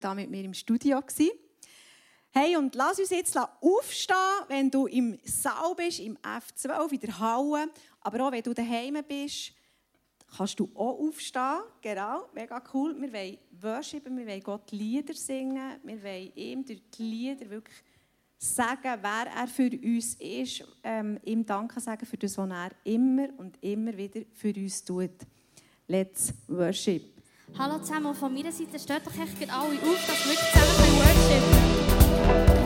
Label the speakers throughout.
Speaker 1: da mit mir im Studio. Gewesen. Hey, und lass uns jetzt aufstehen, wenn du im Saal bist, im F12, in der Halle, aber auch wenn du daheim bist, kannst du auch aufstehen. Genau, mega cool. Wir wollen worshipen, wir wollen Gott Lieder singen, wir wollen ihm durch die Lieder wirklich sagen, wer er für uns ist, ähm, ihm Danke sagen für das, was er immer und immer wieder für uns tut. Let's worship.
Speaker 2: Hallo zusammen, von meiner Seite steht doch echt alle auf, dass wir wirklich zusammen worshipen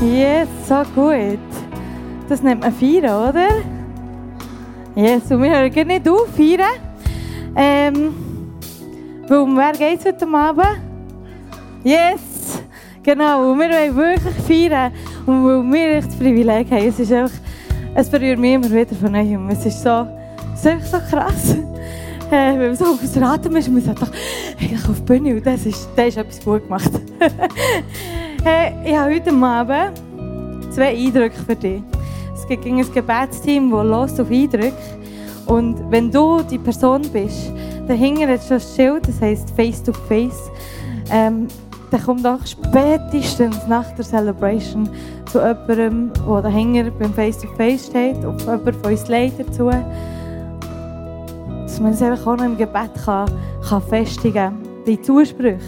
Speaker 3: Yes, so gut. Das nennt man feiern, oder? Yes, und wir hören nicht auf, feiern. Ähm, weil um wer geht es heute Abend? Yes! Genau, und wir wollen wirklich feiern. Und weil wir echt das Privileg haben, es ist einfach, es berührt mich immer wieder von neuem. Es ist so, es ist so krass. Äh, wenn man so aus Atem ist, man sagt doch, eigentlich auf die Bühne und das ist, das ist etwas gut gemacht. hey, ich habe heute Abend zwei Eindrücke für dich. Es gibt ein Gebetsteam, das los auf Eindrücke. Und wenn du die Person bist, dahinter hat schon ein Schild, das heisst Face to Face. Ähm, dann kommt auch spätestens nach der Celebration zu jemandem, der dahinter beim Face to Face steht, auf jemand von uns Leiter zu dass man es einfach auch noch im Gebet kann, kann festigen kann. Die Zusprüche.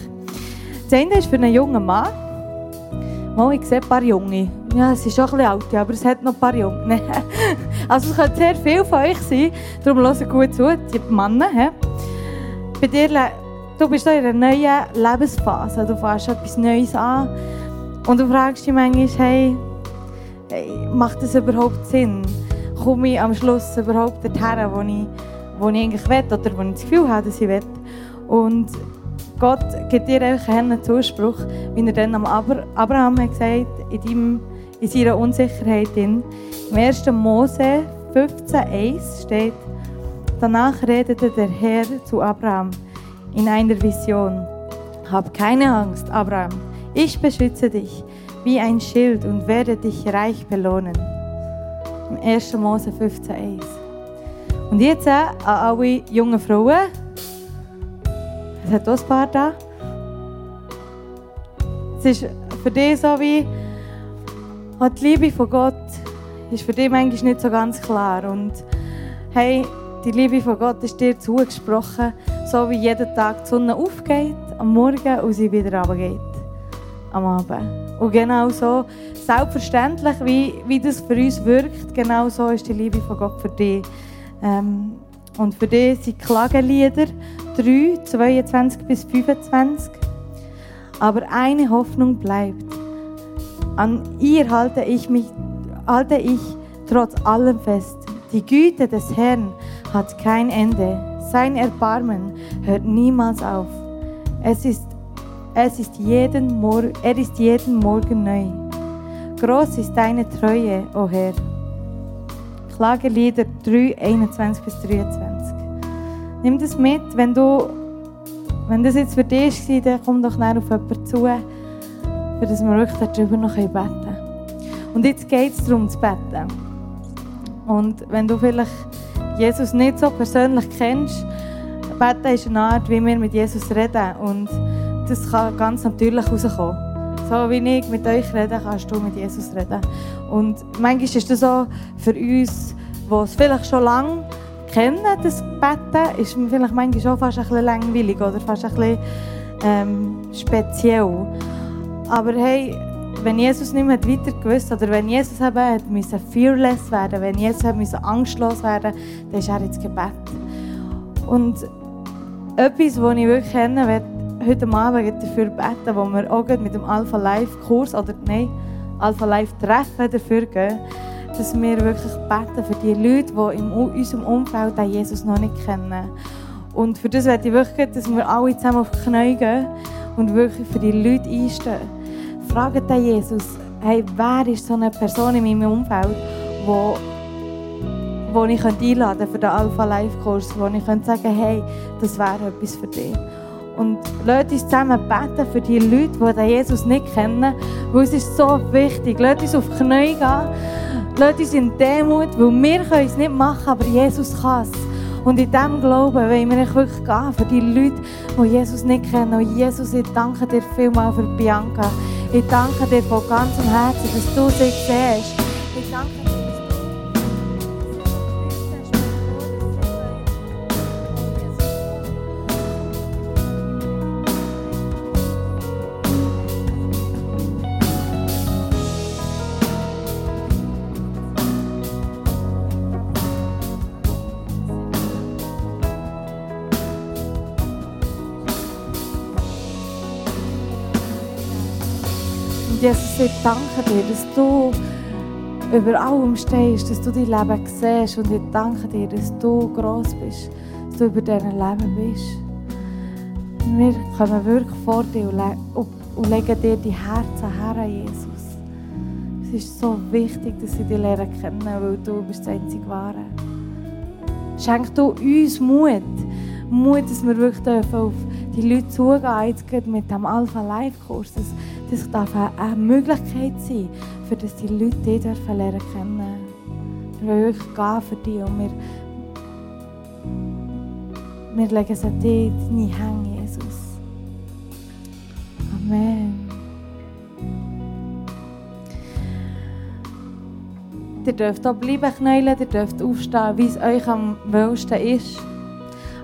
Speaker 3: Das eine ist für einen jungen Mann. Mal, ich sehe ein paar Junge. Ja, es ist schon ein bisschen alt, aber es hat noch ein paar Junge. also es können sehr viele von euch sein. Darum hört gut zu, die Männer. He? Bei dir, du bist in einer neuen Lebensphase. Du fährst etwas Neues an. Und du fragst dich manchmal, hey, macht das überhaupt Sinn? Komme ich am Schluss überhaupt dorthin, wo ich wo ich eigentlich will oder wo ich das Gefühl habe, dass ich will. Und Gott gibt dir einen Zuspruch, wie er dann am Abraham hat gesagt in, in seiner Unsicherheit. In. Im 1. Mose 15,1 steht, danach redete der Herr zu Abraham in einer Vision. Hab keine Angst, Abraham, ich beschütze dich wie ein Schild und werde dich reich belohnen. Im 1. Mose 15,1. Und jetzt äh, an alle jungen Frauen. Es hat auch ein paar da. Es ist für dich so wie, oh, die Liebe von Gott ist für dich manchmal nicht so ganz klar. Und hey, die Liebe von Gott ist dir zugesprochen, so wie jeden Tag die Sonne aufgeht, am Morgen und sie wieder runtergeht. Am Abend. Und genau so, selbstverständlich, wie, wie das für uns wirkt, genau so ist die Liebe von Gott für dich. Ähm, und für dich sind Klagenlieder 3, 22 bis 25. Aber eine Hoffnung bleibt. An ihr halte ich mich, halte ich trotz allem fest. Die Güte des Herrn hat kein Ende. Sein Erbarmen hört niemals auf. Es ist, es ist jeden Mor er ist jeden Morgen neu. Groß ist deine Treue, o oh Herr. Klagelieder 3, 21 bis 23. Nimm das mit, wenn du, wenn das jetzt für dich war, dann komm doch näher auf jemanden zu, für das wir wirklich darüber noch beten können. Und jetzt geht es darum zu beten. Und wenn du vielleicht Jesus nicht so persönlich kennst, beten ist eine Art, wie wir mit Jesus reden. Und das kann ganz natürlich rauskommen. So wie ich mit euch rede, kannst du mit Jesus reden. Und manchmal ist das so für uns, die es vielleicht schon lange kennen, das Betten, ist vielleicht manchmal schon fast ein bisschen langweilig oder fast ein bisschen ähm, speziell. Aber hey, wenn Jesus nicht mehr weiter gewusst oder wenn Jesus eben hat müssen fearless werden, wenn Jesus hat müssen angstlos werden, dann ist er ins Gebet. Und etwas, was ich wirklich kennen will, heute Abend dafür beten, wo wir auch mit dem Alpha Life Kurs oder nein, Alpha Life Treffen dafür gehen, dass wir wirklich beten für die Leute, die in unserem Umfeld den Jesus noch nicht kennen. Und für das möchte ich wirklich, dass wir alle zusammen auf die Knie gehen und wirklich für die Leute einstehen. Fragt den Jesus, hey, wer ist so eine Person in meinem Umfeld, wo wo ich einladen könnte für den Alpha Life Kurs, wo ich könnte sagen, hey, das wäre etwas für dich. Und lasst uns zusammen beten für die Leute, die Jesus nicht kennen, weil es ist so wichtig. Lasst uns auf die Knie gehen, lasst uns in Demut, weil wir können es nicht machen, aber Jesus kann es. Und in diesem Glauben wollen wir wirklich gehen für die Leute, die Jesus nicht kennen. Und Jesus, ich danke dir vielmals für Bianca. Ich danke dir von ganzem Herzen, dass du sie siehst. Ich danke Jesus, ich danke dir, dass du über allem stehst, dass du dein Leben siehst und ich danke dir, dass du gross bist, dass du über dein Leben bist. Wir kommen wirklich vor dir und, le und, und legen dir die Herzen her, Jesus. Es ist so wichtig, dass sie dich lernen kennen, weil du bist das einzige Wahre. Schenk du uns Mut. Mut, dass wir wirklich dürfen auf die Leute zugehen, geht mit dem Alpha Live Kurs. Das, darf eine Möglichkeit sein, für dass die Leute dich dürfen lernen kennen. Wir wollen wirklich gehen für dich und wir, wir legen es an dich, deine Hände, Jesus. Amen. Ihr dürft hier bleiben knäulen, ihr dürft aufstehen, wie es euch am wohlsten ist.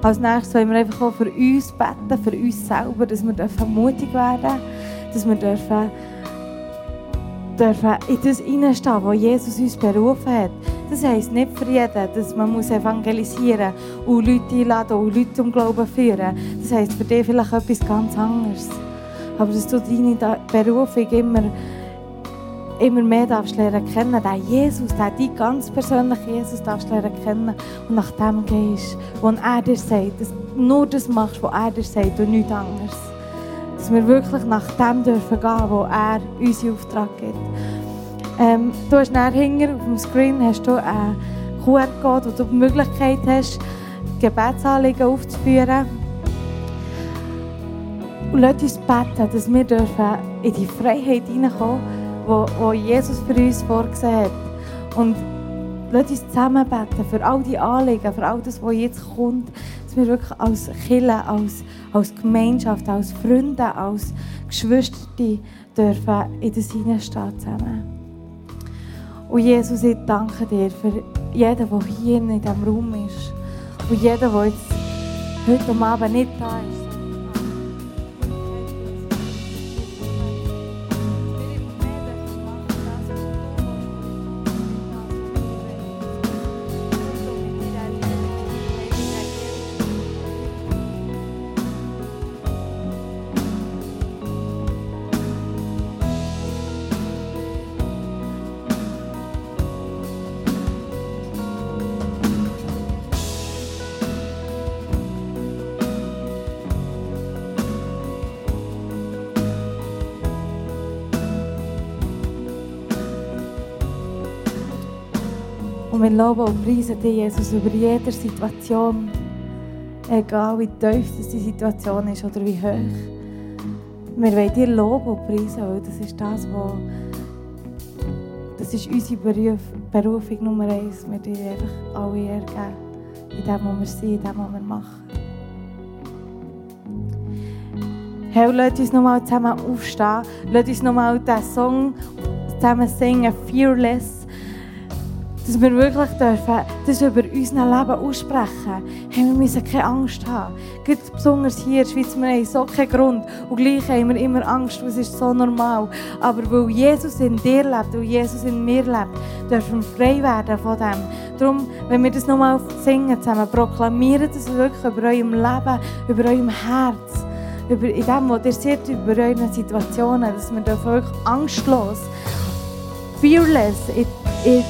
Speaker 3: Als nächstes wollen wir einfach auch für uns beten, für uns selber, dass wir dürfen mutig werden dass wir dürfen, dürfen in das hineinstehen, wo Jesus uns berufen hat. Das heisst nicht für jeden, dass man muss evangelisieren und Leute einladen und Leute zum Glauben führen. Das heisst für dich vielleicht etwas ganz anderes. Aber dass du deine Berufung immer immer mehr darfst lernen kennen, den Jesus, den die ganz persönlichen Jesus darfst lernen kennen und nach dem gehst, wo er dir sagt, dass nur das machst, was er dir sagt und nichts anderes. Dass wir wirklich nach dem dürfen gehen, wo er unseren Auftrag gibt. Ähm, du hast nachher hinten auf dem Screen hast du einen QR-Code, wo du die Möglichkeit hast, Gebetsanliegen aufzuführen. Und lass uns beten, dass wir dürfen in die Freiheit hineinkommen wo, wo Jesus für uns vorgesehen hat. Und lasst uns zusammen beten für all die Anliegen, für all das, was jetzt kommt, dass wir wirklich als Kirche, als, als Gemeinschaft, als Freunde, als Geschwister dürfen in das hineinstehen zusammen. Und Jesus, ich danke dir für jeden, der hier in diesem Raum ist. Und jeden, der jetzt heute Abend nicht da ist. Wir loben und preisen dich, Jesus, über jede Situation. Egal wie tief die Situation ist oder wie hoch. Wir wollen dir loben und preisen, weil das ist das, was das ist unsere Beruf, Berufung Nummer eins. Wir dir einfach alle ergeben. In dem, was wir sind, in dem, was wir machen. Hey, lasst uns nochmal zusammen aufstehen. Lasst uns nochmal diesen Song zusammen singen, Fearless dass wir wirklich dürfen, das über unser Leben aussprechen. Hey, wir müssen keine Angst haben. Gerade besonders hier in der Schweiz, wir haben so keinen Grund. Und gleich haben wir immer Angst, das ist so normal. Aber weil Jesus in dir lebt, weil Jesus in mir lebt, dürfen wir frei werden von dem. Darum, wenn wir das nochmal singen zusammen, proklamieren das wirklich über eurem Leben, über eurem Herz, über in dem, was ihr seht, über eure Situationen, dass wir wirklich angstlos, fearless in, in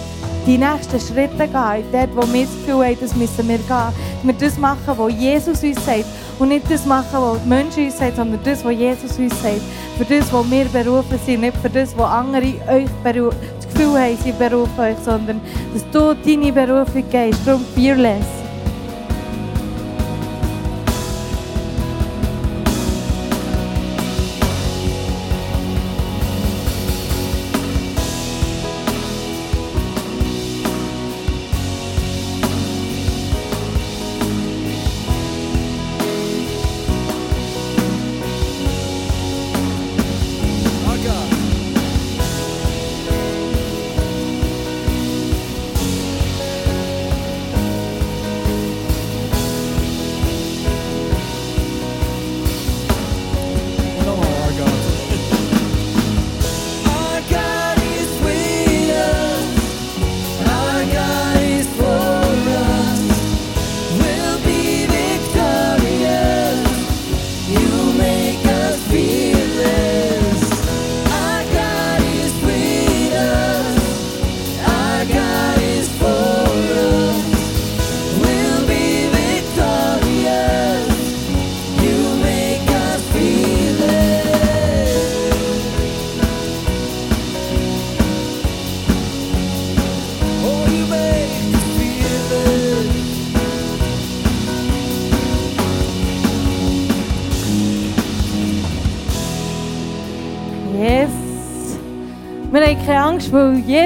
Speaker 3: die nächsten Schritte gehen, dort, wo wir das Gefühl haben, das müssen wir gehen. Wir das machen, was Jesus uns sagt. Und nicht das machen, was die Menschen uns sagen, sondern das, was Jesus uns sagt. Für das, was wir berufen sind, nicht für das, was andere euch das Gefühl haben, sie berufen euch, sondern dass du deine Berufung gehst. Darum fearless.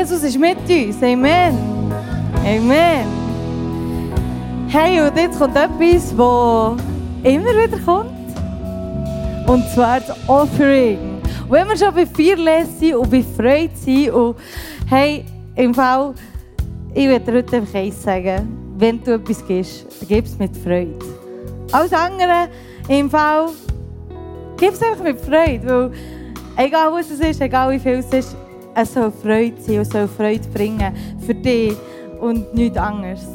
Speaker 3: Jesus ist mit uns. Amen. Amen. Hey, und jetzt kommt etwas, das immer wieder kommt. Und zwar das Offering. Und wenn wir schon bei Fearless sind und bei Freude sind und hey, im Fall, ich dir heute einfach eins sagen. Wenn du etwas gibst, dann gib es mit Freude. Alles andere, im Fall, gib es einfach mit Freude. Weil, egal was es ist, egal wie viel es ist, es soll Freude sein und soll Freude bringen für dich und nichts anderes.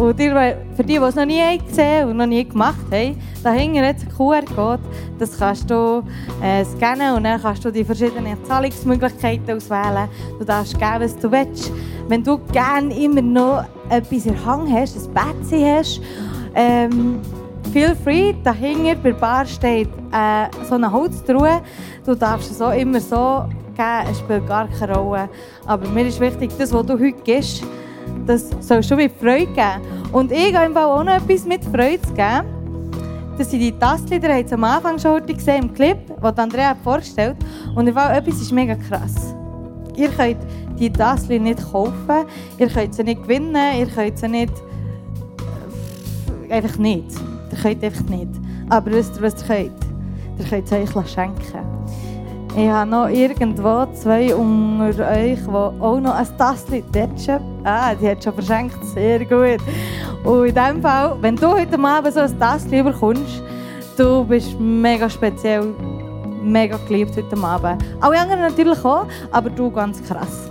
Speaker 3: Und für die, die es noch nie gesehen und noch nie gemacht haben, da hinten jetzt ein QR-Code, das kannst du äh, scannen und dann kannst du die verschiedenen Zahlungsmöglichkeiten auswählen. Du darfst geben, was du willst. Wenn du gerne immer noch etwas in Hang hast, ein Bettchen hast, ähm, feel free, dahinter bei der Bar steht äh, so eine Holztruhe. Du darfst es auch immer so geben, es spielt gar keine Rolle. Aber mir ist wichtig, das, was du heute gibst, das sollst du mit Freude geben. Und ich habe auch noch etwas mit Freude zu geben. Das sind die Tasten, die ihr am Anfang schon heute gesehen im Clip, den Andrea vorgestellt hat. Und ich finde, etwas ist mega krass. Ihr könnt die Tasten nicht kaufen, ihr könnt sie nicht gewinnen, ihr könnt sie nicht... Einfach nicht. Ihr könnt einfach nicht. Aber wisst ihr, was ihr könnt? Ihr könnt es euch schenken. Ich habe noch irgendwo zwei unter euch, die auch noch ein Tassel dort Ah, die hat schon verschenkt. Sehr gut. Und in diesem Fall, wenn du heute Abend so ein Tassel bekommst, du bist mega speziell, mega geliebt heute Abend. Alle anderen natürlich auch, aber du ganz krass.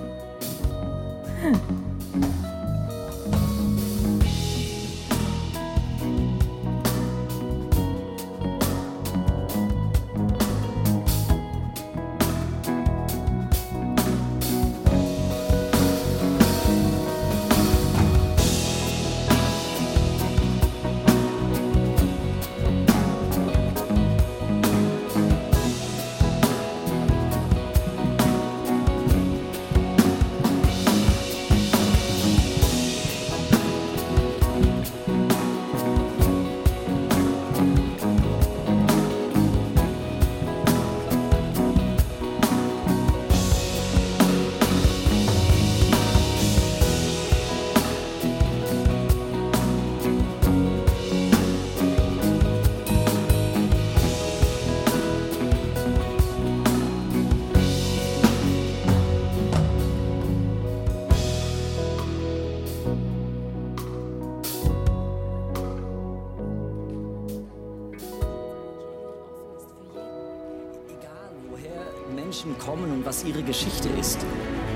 Speaker 4: Ihre Geschichte ist.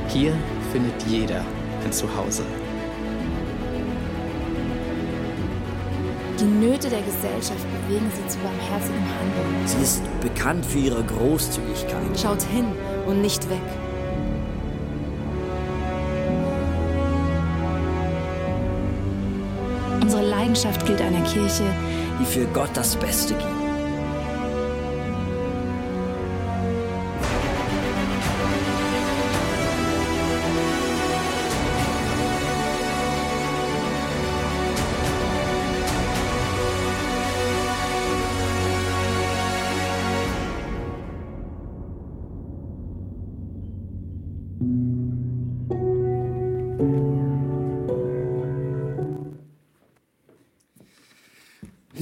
Speaker 5: Hier findet jeder ein Zuhause.
Speaker 6: Die Nöte der Gesellschaft bewegen sie zu barmherzigen Handeln.
Speaker 4: Sie ist bekannt für ihre Großzügigkeit.
Speaker 6: Schaut hin und nicht weg. Unsere Leidenschaft gilt einer Kirche,
Speaker 4: die für Gott das Beste gibt.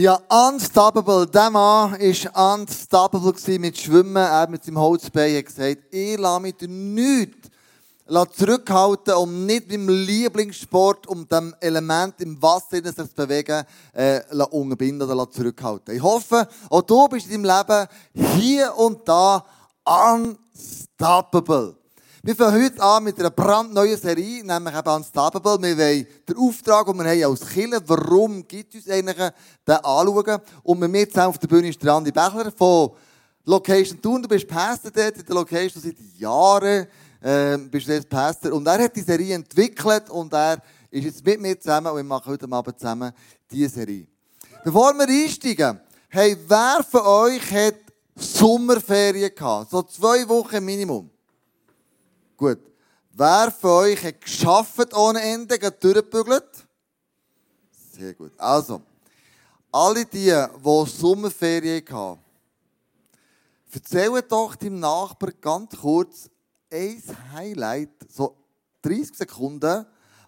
Speaker 7: Ja, unstoppable. Der Mann war unstoppable mit Schwimmen. Er mit seinem Holzbein hat gesagt, ich lasse mich nichts zurückhalten, um nicht meinem Lieblingssport, um dem Element im Wasser sich zu bewegen, äh, unterbinden oder zurückhalten. Ich hoffe, auch du bist in deinem Leben hier und da unstoppable. Wir fangen heute an mit einer brandneuen Serie, nämlich eben Unstoppable. Wir wollen den Auftrag, den wir haben als Killer, warum gibt uns eigentlich den anschauen. Und mit mir zusammen auf der Bühne ist der Andi Bechler von Location Thun. Du bist Pastor dort in der Location seit Jahren. Äh, bist jetzt Pastor. Und er hat die Serie entwickelt und er ist jetzt mit mir zusammen und wir machen heute Abend zusammen diese Serie. Bevor wir einsteigen, hey, wer von euch hat Sommerferien gehabt? So zwei Wochen Minimum. Gut. Wer von euch hat geschafft ohne Ende, geht durchgebügelt? Sehr gut. Also, alle die, die Sommerferien hatten, erzählen doch deinem Nachbarn ganz kurz ein Highlight, so 30 Sekunden,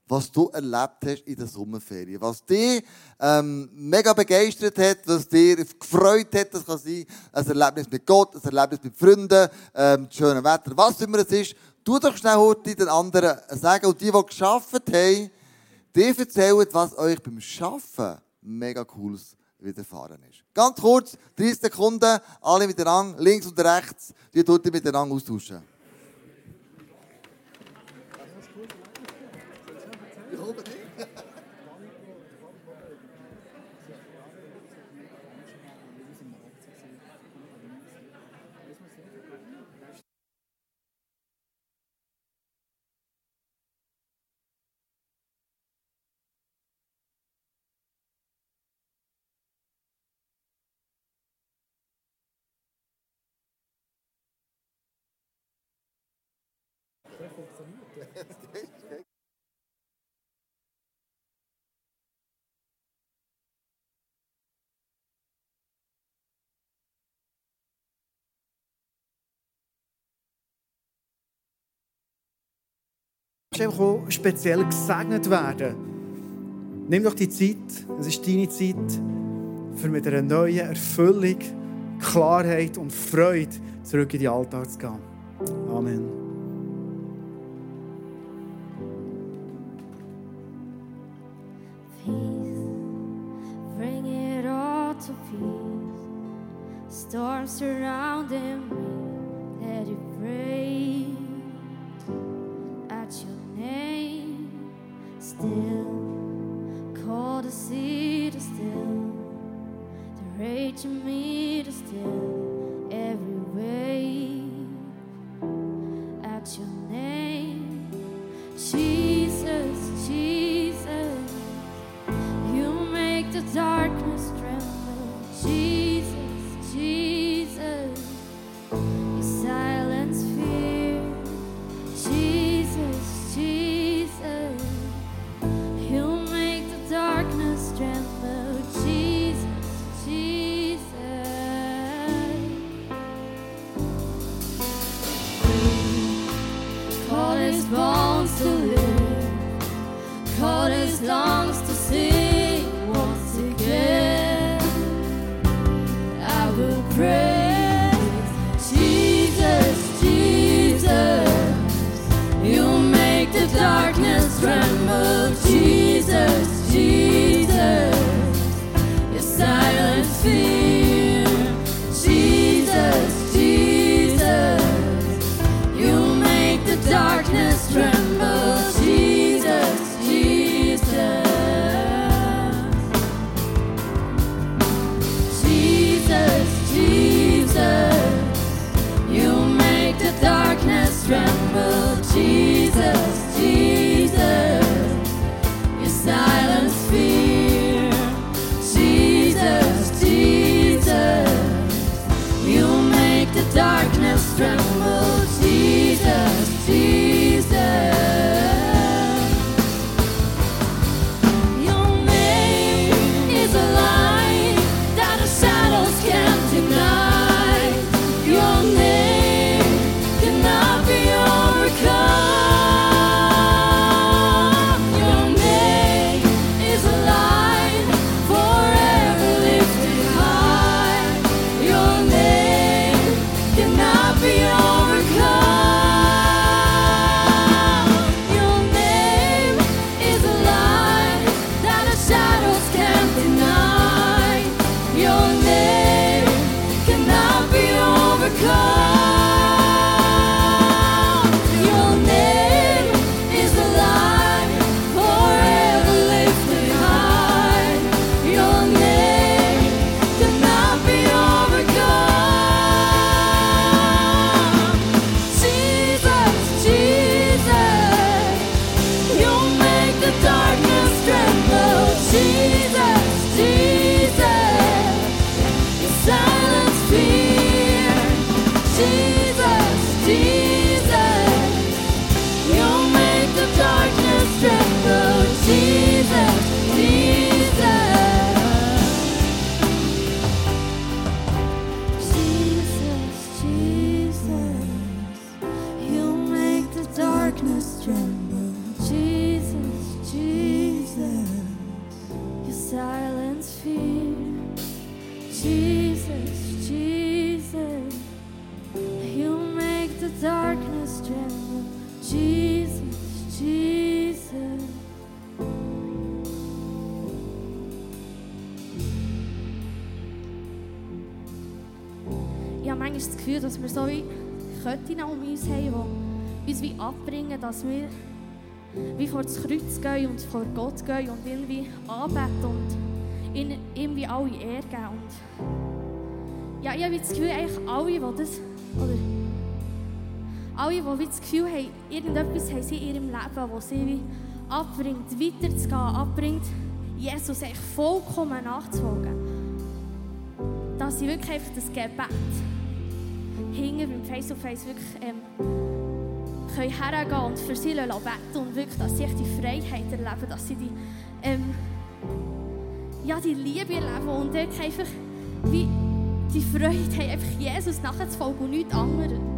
Speaker 7: was du erlebt hast in der Sommerferien. Was dich ähm, mega begeistert hat, was dir gefreut hat, das kann sein, ein Erlebnis mit Gott, ein Erlebnis mit Freunden, ähm, das schöne Wetter, was immer es ist. Tu doch schnell heute den anderen sagen. Und die, die geschafft haben, die erzählen, was euch beim Schaffen mega cooles widerfahren ist. Ganz kurz, 30 Sekunden, alle miteinander, links und rechts, die ihr miteinander austauschen.
Speaker 2: Du willst einfach speziell gesegnet werden. Nimm doch die Zeit, es ist deine Zeit, für mit einer neuen Erfüllung, Klarheit und Freude zurück in den Alltag zu gehen. Amen.
Speaker 8: tortoise longs to
Speaker 2: see. dass wir wie vor das Kreuz gehen und vor Gott gehen und ihn wie anbeten und ihn, ihm wie alle Ehre geben. Und ja, ich habe das Gefühl, eigentlich alle, die das, oder alle, die das Gefühl haben, irgendetwas haben sie in ihrem Leben, was sie wie abbringt, weiterzugehen, abbringt, Jesus echt vollkommen nachzufolgen. Dass sie wirklich einfach das Gebet hinten beim Face-to-Face -face wirklich... Ähm, können hergehen und für sie beten und wirklich, dass sie die Freiheit erleben, dass sie die, ähm, ja, die Liebe erleben und dort einfach wie die Freude haben, einfach Jesus nachzufolgen und nichts anderes.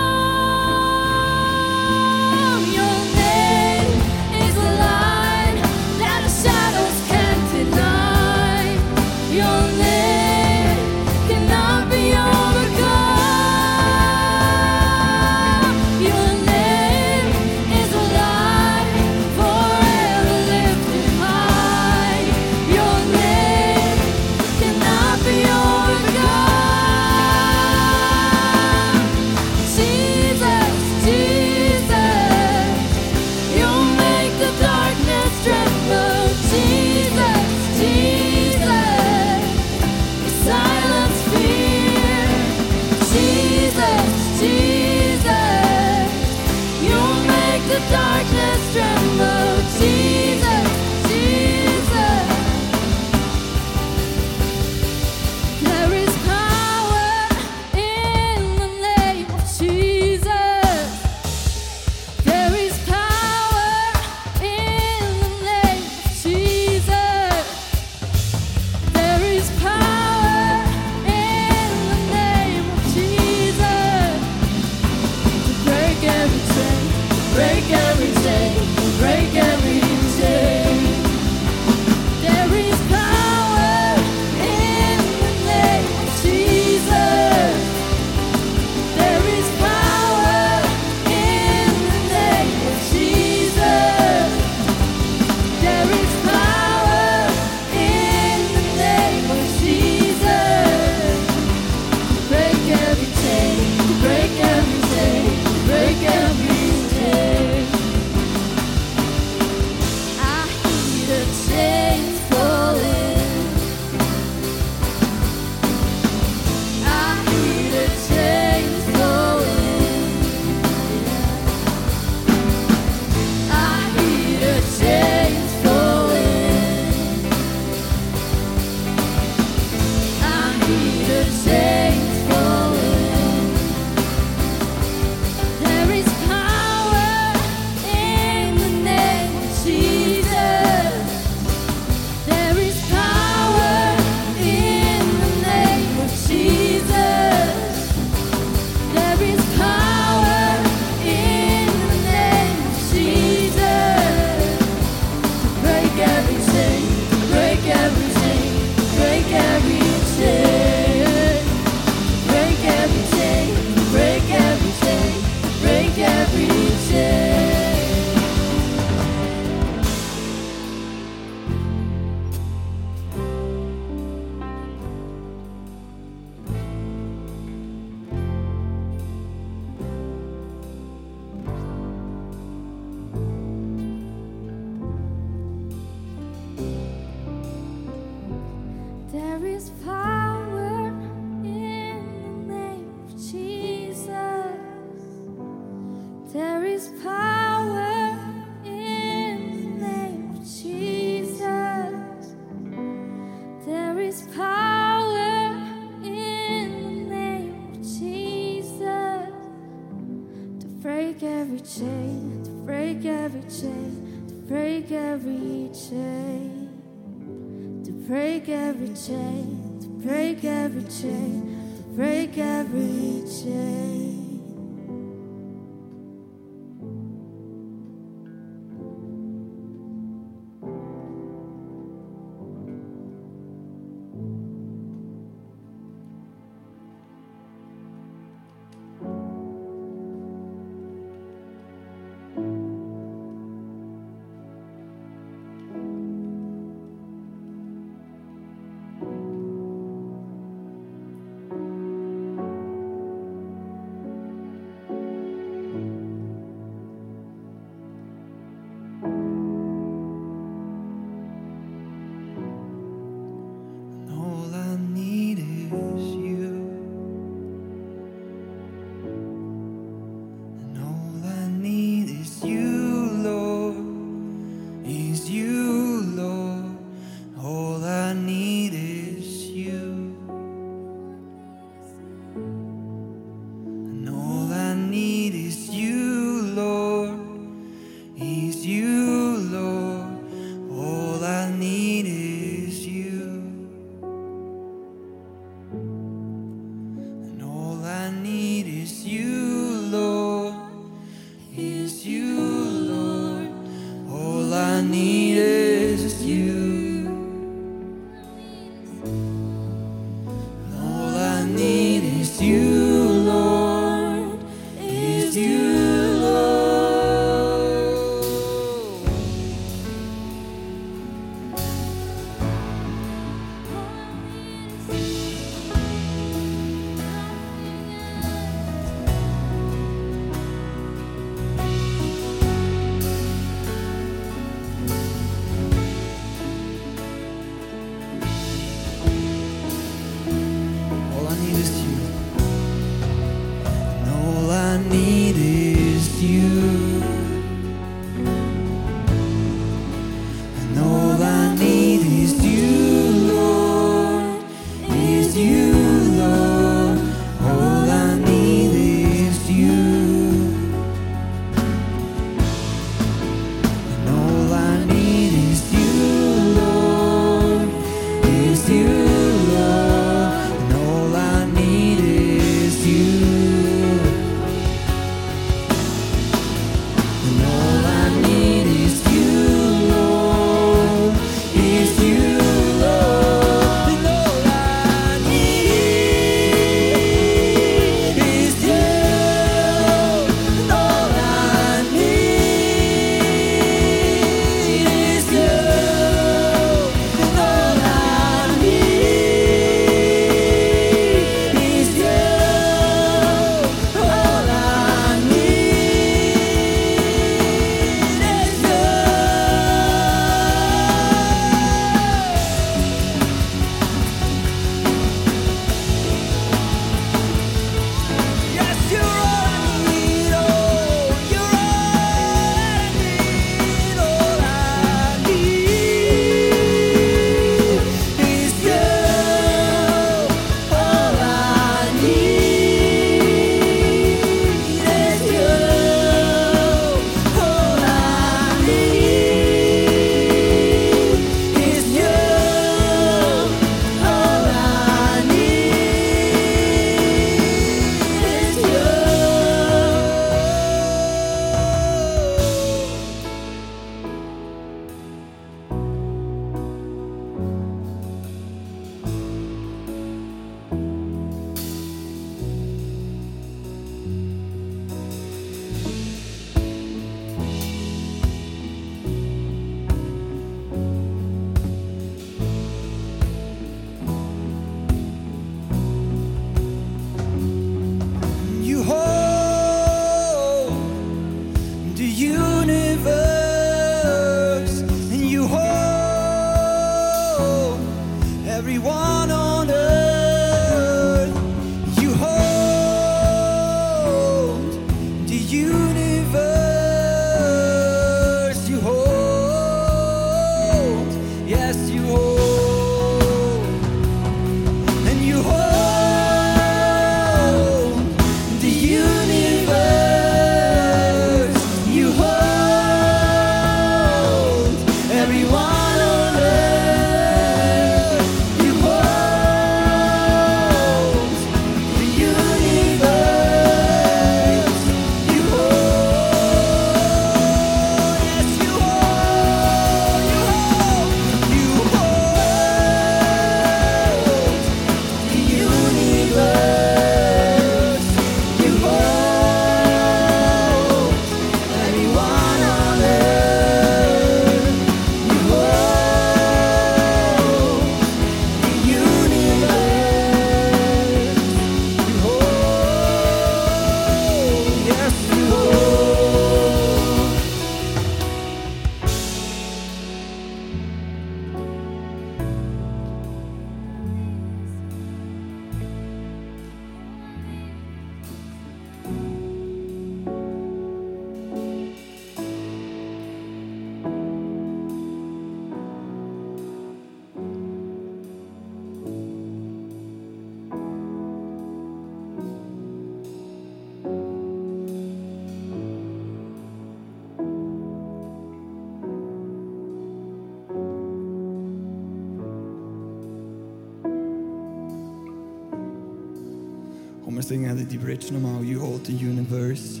Speaker 9: Singen die Bridge nochmal. You hold the universe.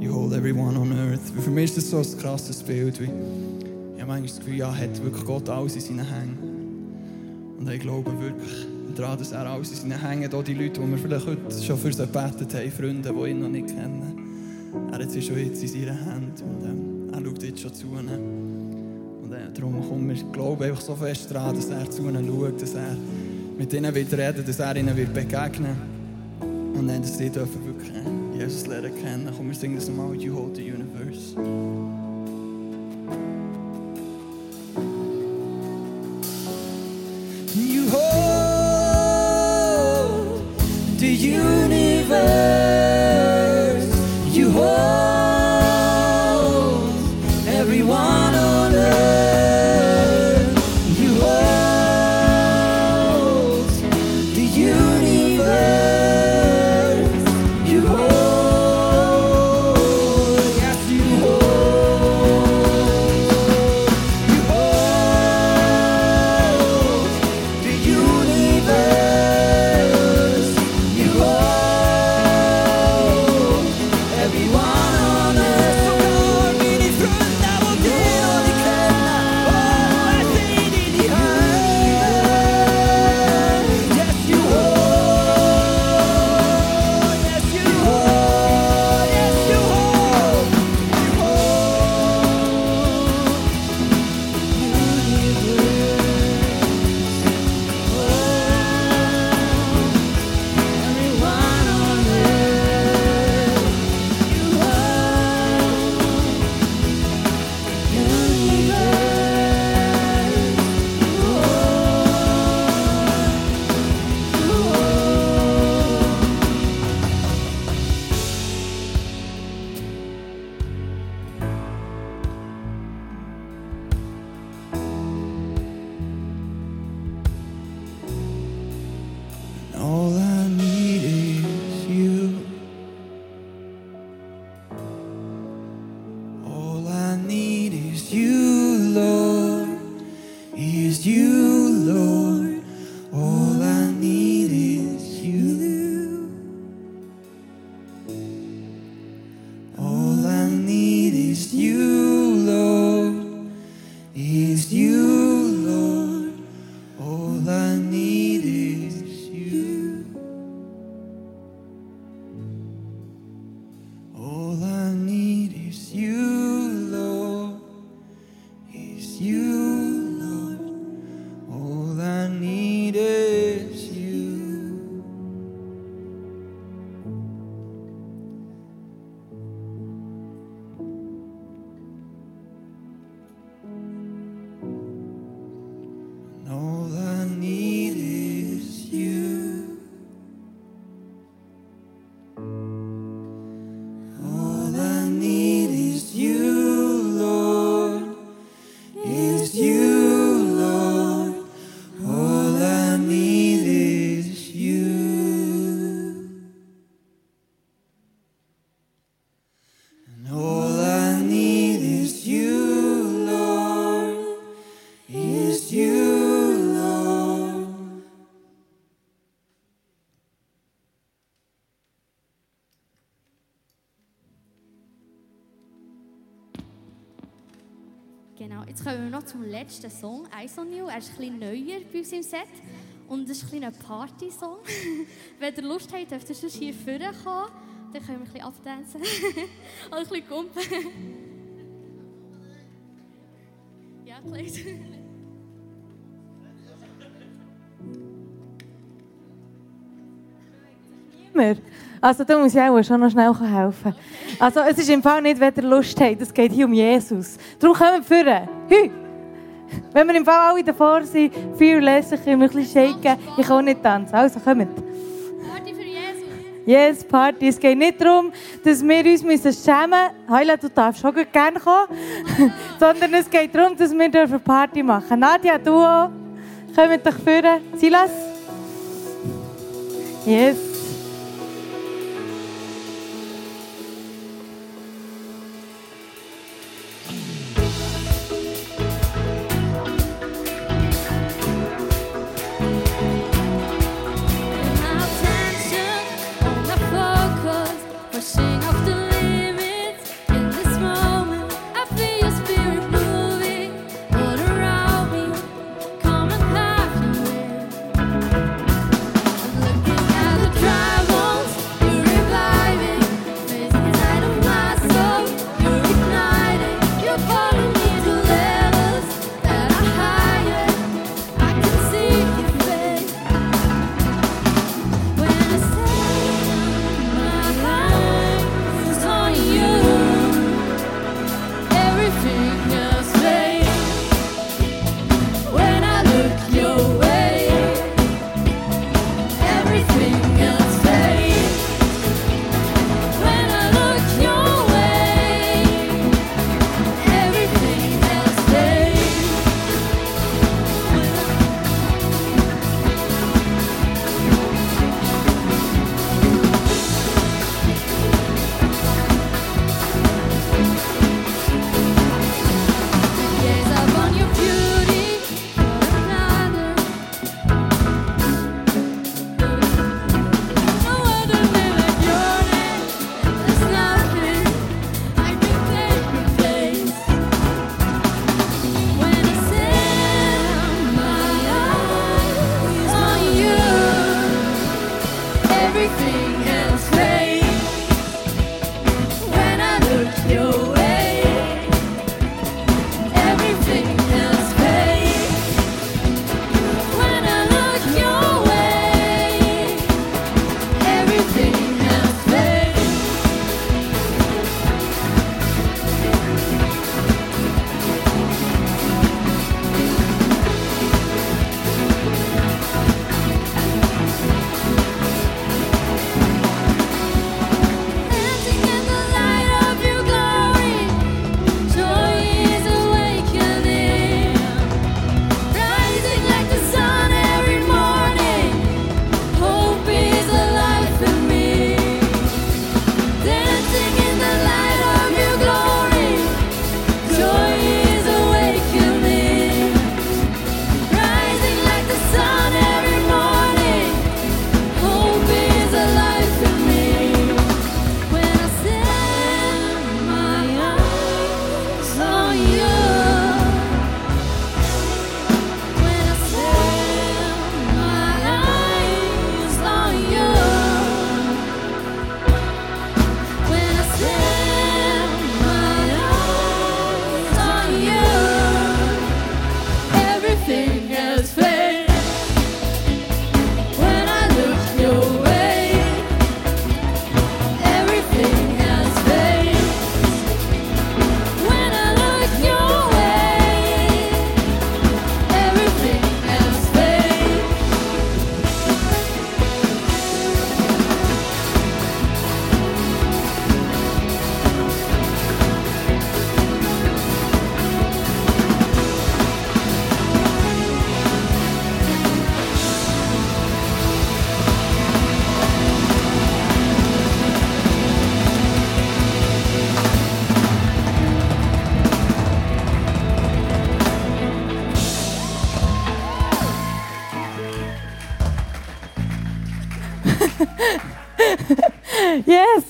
Speaker 9: You hold everyone on earth. Für mich ist das so ein krasses Bild. Wie ich habe manchmal das Gefühl, ja, hat wirklich Gott alles in seinen Händen. Und ich glaube wirklich daran, dass er alles in seinen Händen hat. Die Leute, die wir vielleicht heute schon für sie gebetet haben, Freunde, die ihn noch nicht kennen. Er hat sie schon jetzt in seinen Händen. Und ähm, er schaut jetzt schon zu ihnen. Und äh, darum kommen wir glauben einfach so fest daran, dass er zu ihnen schaut, dass er mit ihnen wird reden, dass er ihnen wird begegnen Und dann, dass sie dürfen wirklich äh, Jesus lernen kennen. Komm, wir singen das nochmal. You hold the universe. You hold the universe.
Speaker 2: Zum letzten Song, «Eyes on You». Er ist ein bisschen neuer bei im Set und es ist ein, Party-Song. Wenn ihr Lust habt, dürft ihr hier vorne kommen. Dann können wir ein bisschen abtanzen. Oder ein bisschen kumpen. ja.
Speaker 3: Immer. Also da muss ich auch schon noch schnell helfen. Also es ist im Fall nicht, wenn ihr Lust habt, es geht hier um Jesus. Darum kommen wir. Hü. Wenn wir im Fall alle davor sind, fearless, kann mich ein bisschen shaken, ich kann auch nicht tanzen. Also kommt.
Speaker 2: Party für Jesus.
Speaker 3: Yes, Party. Es geht nicht darum, dass wir uns müssen schämen müssen. Heila, du darfst schon gerne kommen. Sondern es geht darum, dass wir dürfen Party machen Nadja, du auch. Kommt doch führen. Silas? Yes.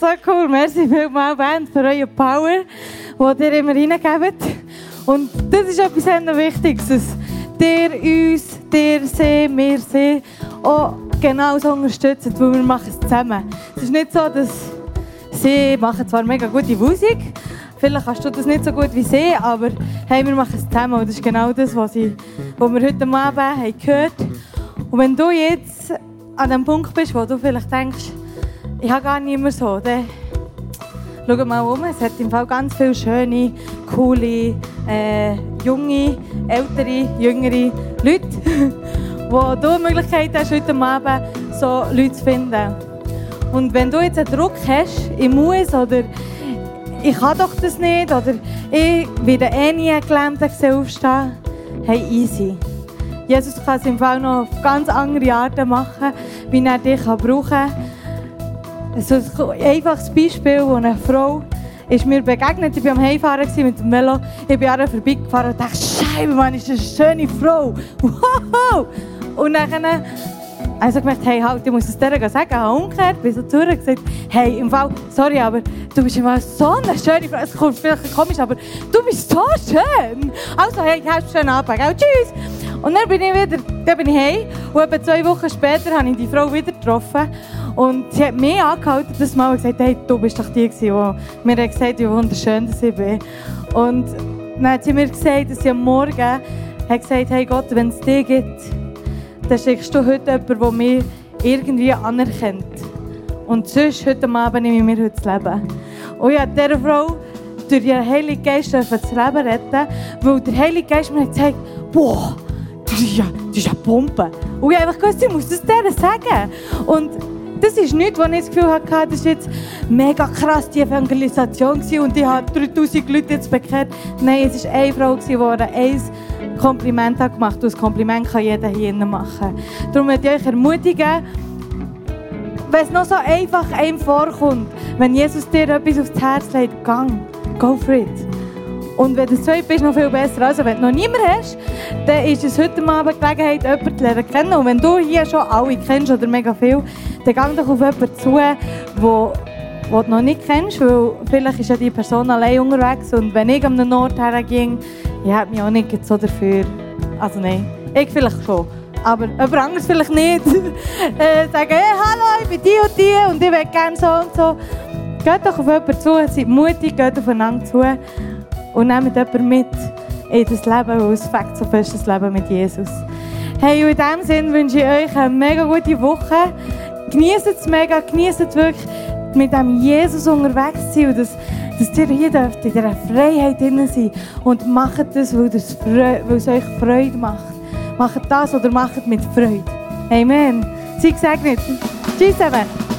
Speaker 3: So cool. Merci vielmals, Band, für eure Power, die ihr immer reingebt. Und das ist etwas sehr Wichtiges, dass ihr uns, dir sie, wir sie auch genau so unterstützen, weil wir machen es zusammen. Es ist nicht so, dass sie machen zwar mega gute Musik, vielleicht kannst du das nicht so gut wie sie, aber hey, wir machen es zusammen und das ist genau das, was, ich, was wir heute Abend haben gehört Und wenn du jetzt an dem Punkt bist, wo du vielleicht denkst, ich habe gar nicht mehr so, dann schau mal um. Es hat im Fall ganz viele schöne, coole, äh, junge, ältere, jüngere Leute, wo du die Möglichkeit hast, heute Abend so Leute zu finden. Und wenn du jetzt einen Druck hast, ich muss oder ich kann doch das nicht oder ich werde eh nie gelähmt aufstehen, hey, easy. Jesus kann es im Fall noch auf ganz andere Arten machen, wie er dich brauchen kann. Ein einfaches Beispiel, wo eine Frau ist mir begegnet. Ich war am Heimfahren mit dem Velo. Ich bin an ihr vorbeigefahren und dachte, Scheibe, Mann, ist eine schöne Frau. Wow! Und dann also gemerkt, hey, halt, ich muss es dir sagen. Ich habe umgekehrt, bin so zu ihr gesagt, hey, im Fall, sorry, aber du bist immer so eine schöne Frau. Es kommt vielleicht komisch, aber du bist so schön. Also, hey, hast einen schönen Abend. Auch tschüss. Und dann bin ich wieder, dann bin ich heim. Und etwa zwei Wochen später habe ich die Frau wieder getroffen. Und sie hat mich angehalten, das Mal und gesagt, hey, du bist doch die, die mir gesagt hat, wie wunderschön ich bin. Und dann hat sie mir gesagt, dass sie am Morgen hat gesagt, hey Gott, wenn es dich gibt, dann schickst du heute jemanden, der mich irgendwie anerkennt. Und sonst, heute Abend nehme ich mir heute das Leben. Und ich habe dieser Frau durch den Heiligen Geist das Leben retten, weil der Heilige Geist mir gesagt boah, das ist ja, das ist ja Pumpe. Und ich habe einfach gewusst, ich muss das der sagen. Und das ist nicht, wo ich das Gefühl hatte, das war jetzt mega krass, die Evangelisation und ich habe 3000 Leute jetzt bekehrt. Nein, es war eine Frau, die ein Kompliment hat gemacht hat. Und das Kompliment kann jeder hier machen. Darum möchte ich euch ermutigen, wenn es noch so einfach einem vorkommt, wenn Jesus dir etwas aufs Herz legt, gang, go for it. Und wenn du zweit bist, noch viel besser. Also, wenn du noch niemanden hast, dann ist es heute Abend Gelegenheit, jemanden zu lernen kennen. Und wenn du hier schon alle kennst oder mega viel, dann geh doch auf jemanden zu, wo den du noch nicht kennst, weil vielleicht ist ja die Person allein unterwegs und wenn ich an einen Ort herging, ich hätte mich auch nicht so dafür, also nein, ich vielleicht schon, aber jemand anderes vielleicht nicht, äh, sagen, hey, hallo, ich bin die und die und ich will gerne so und so. Geht doch auf jemanden zu, seid mutig, geht aufeinander zu und nehmt jemanden mit in das Leben, weil es fängt so fest das Leben mit Jesus. Hey, und in diesem Sinne wünsche ich euch eine mega gute Woche. Genießt es mega, genießt wirklich mit dem Jesus unterwegs zu sein und dass, dass ihr hier dürft, in dieser Freiheit drin sein und macht das, weil, das weil es euch Freude macht. Macht das oder macht mit Freude. Amen. Sei gesegnet. Tschüss zusammen.